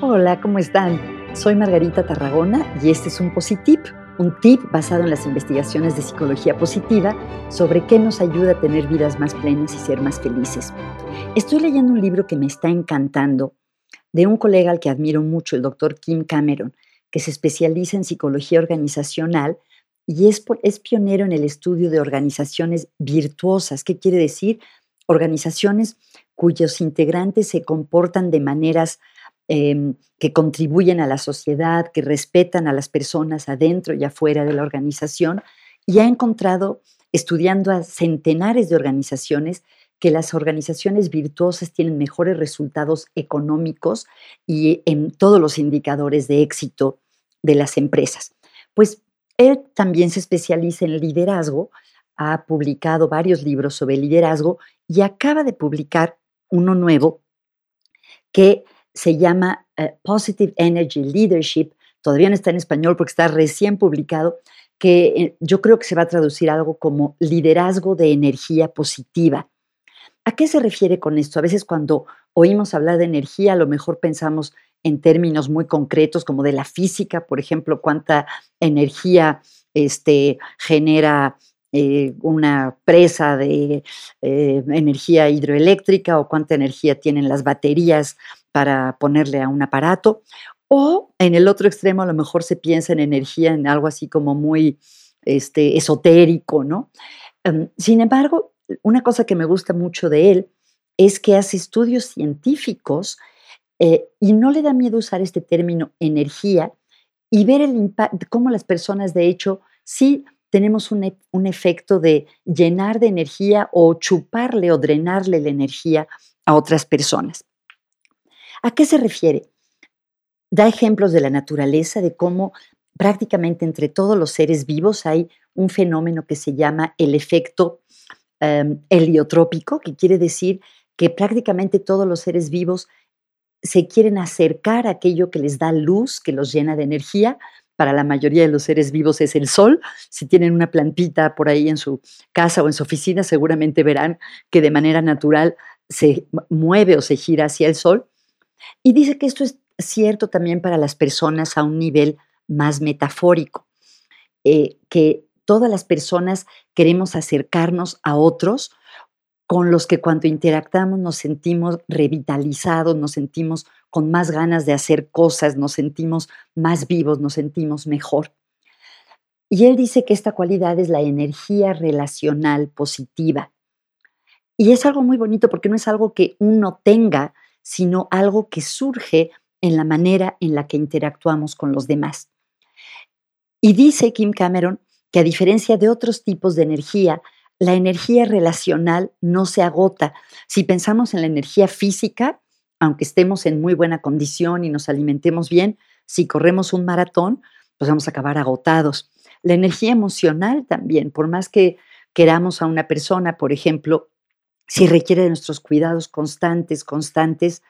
Hola, ¿cómo están? Soy Margarita Tarragona y este es un Positip, un tip basado en las investigaciones de psicología positiva sobre qué nos ayuda a tener vidas más plenas y ser más felices. Estoy leyendo un libro que me está encantando de un colega al que admiro mucho, el doctor Kim Cameron, que se especializa en psicología organizacional y es, es pionero en el estudio de organizaciones virtuosas. ¿Qué quiere decir? Organizaciones cuyos integrantes se comportan de maneras Em, que contribuyen a la sociedad, que respetan a las personas adentro y afuera de la organización, y ha encontrado, estudiando a centenares de organizaciones, que las organizaciones virtuosas tienen mejores resultados económicos y en todos los indicadores de éxito de las empresas. Pues él también se especializa en liderazgo, ha publicado varios libros sobre liderazgo y acaba de publicar uno nuevo que se llama eh, Positive Energy Leadership, todavía no está en español porque está recién publicado, que eh, yo creo que se va a traducir algo como liderazgo de energía positiva. ¿A qué se refiere con esto? A veces cuando oímos hablar de energía, a lo mejor pensamos en términos muy concretos como de la física, por ejemplo, cuánta energía este, genera eh, una presa de energía hidroeléctrica o cuánta energía tienen las baterías para ponerle a un aparato. O en el otro extremo a lo mejor se piensa en energía, en algo así como muy este, esotérico, ¿no? Em, sin embargo, una cosa que me gusta mucho de él es que hace estudios científicos eh, y no le da miedo usar este término energía y ver el cómo las personas de hecho sí tenemos un, efecto de llenar de energía o chuparle o drenarle la energía a otras personas. ¿A qué se refiere? Da ejemplos de la naturaleza, de cómo prácticamente entre todos los seres vivos hay un fenómeno que se llama el efecto em, heliotrópico, que quiere decir que prácticamente todos los seres vivos se quieren acercar a aquello que les da luz, que los llena de energía. Para la mayoría de los seres vivos es el sol. Si tienen una plantita por ahí en su casa o en su oficina, seguramente verán que de manera natural se mueve o se gira hacia el sol. Y dice que esto es cierto también para las personas a un nivel más metafórico, eh, que todas las personas queremos acercarnos a otros con los que cuando interactamos nos sentimos revitalizados, nos sentimos con más ganas de hacer cosas, nos sentimos más vivos, nos sentimos mejor. Y él dice que esta cualidad es la energía relacional positiva. Y es algo muy bonito porque no es algo que uno tenga, sino algo que surge en la manera en la que interactuamos con los demás. Y dice Kim Cameron que a diferencia de otros tipos de energía, la energía relacional no se agota. Si pensamos en la energía física, aunque estemos en muy buena condición y nos alimentemos bien, si corremos un maratón, pues vamos a acabar agotados. La energía emocional también, por más que queramos a una persona, por ejemplo, si requiere de nuestros cuidados constantes, constantes,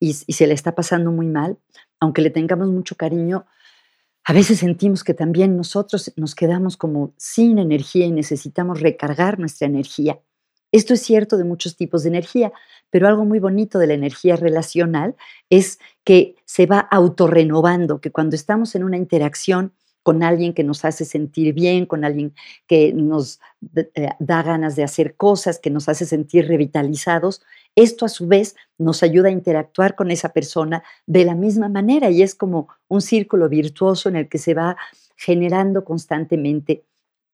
y, se le está pasando muy mal, aunque le tengamos mucho cariño, a veces sentimos que también nosotros nos quedamos como sin energía y necesitamos recargar nuestra energía. Esto es cierto de muchos tipos de energía, pero algo muy bonito de la energía relacional es que se va autorrenovando, que cuando estamos en una interacción con alguien que nos hace sentir bien, con alguien que nos eh, da ganas de hacer cosas, que nos hace sentir revitalizados, esto a su vez nos ayuda a interactuar con esa persona de la misma manera y es como un círculo virtuoso en el que se va generando constantemente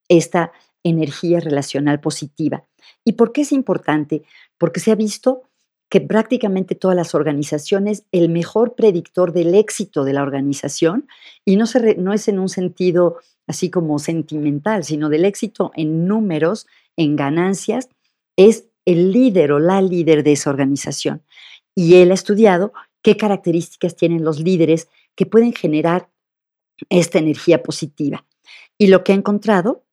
esta energía relacional positiva. ¿Y por qué es importante? Porque se ha visto que prácticamente todas las organizaciones, el mejor predictor del éxito de la organización, y no, no es en un sentido así como sentimental, sino del éxito en números, en ganancias, es el líder o la líder de esa organización. Y él ha estudiado qué características tienen los líderes que pueden generar esta energía positiva. Y lo que ha encontrado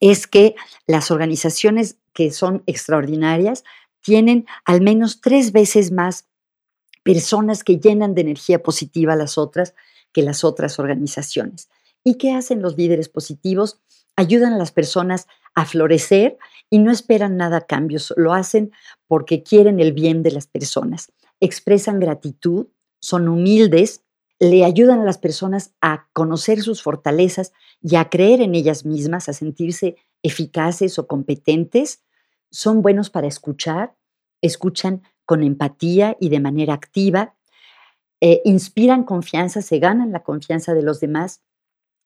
es que las organizaciones que son extraordinarias tienen al menos tres veces más personas que llenan de energía positiva a las otras que las otras organizaciones. ¿Y qué hacen los líderes positivos? ayudan a las personas a florecer y no esperan nada cambios, lo hacen porque quieren el bien de las personas. Expresan gratitud, son humildes, le ayudan a las personas a conocer sus fortalezas y a creer en ellas mismas, a sentirse eficaces o competentes. Son buenos para escuchar, escuchan con empatía y de manera activa, eh, inspiran confianza, se ganan la confianza de los demás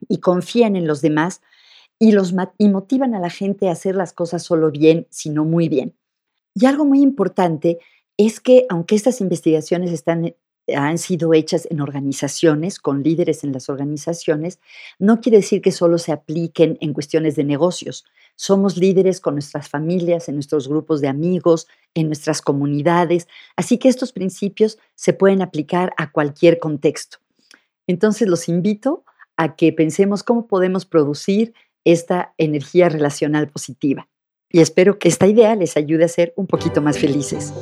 y confían en los demás y, los, y motivan a la gente a hacer las cosas solo bien, sino muy bien. Y algo muy importante es que aunque estas investigaciones están han sido hechas en organizaciones, con líderes en las organizaciones, no quiere decir que solo se apliquen en cuestiones de negocios. Somos líderes con nuestras familias, en nuestros grupos de amigos, en nuestras comunidades, así que estos principios se pueden aplicar a cualquier contexto. Entonces los invito a que pensemos cómo podemos producir esta energía relacional positiva. Y espero que esta idea les ayude a ser un poquito más felices.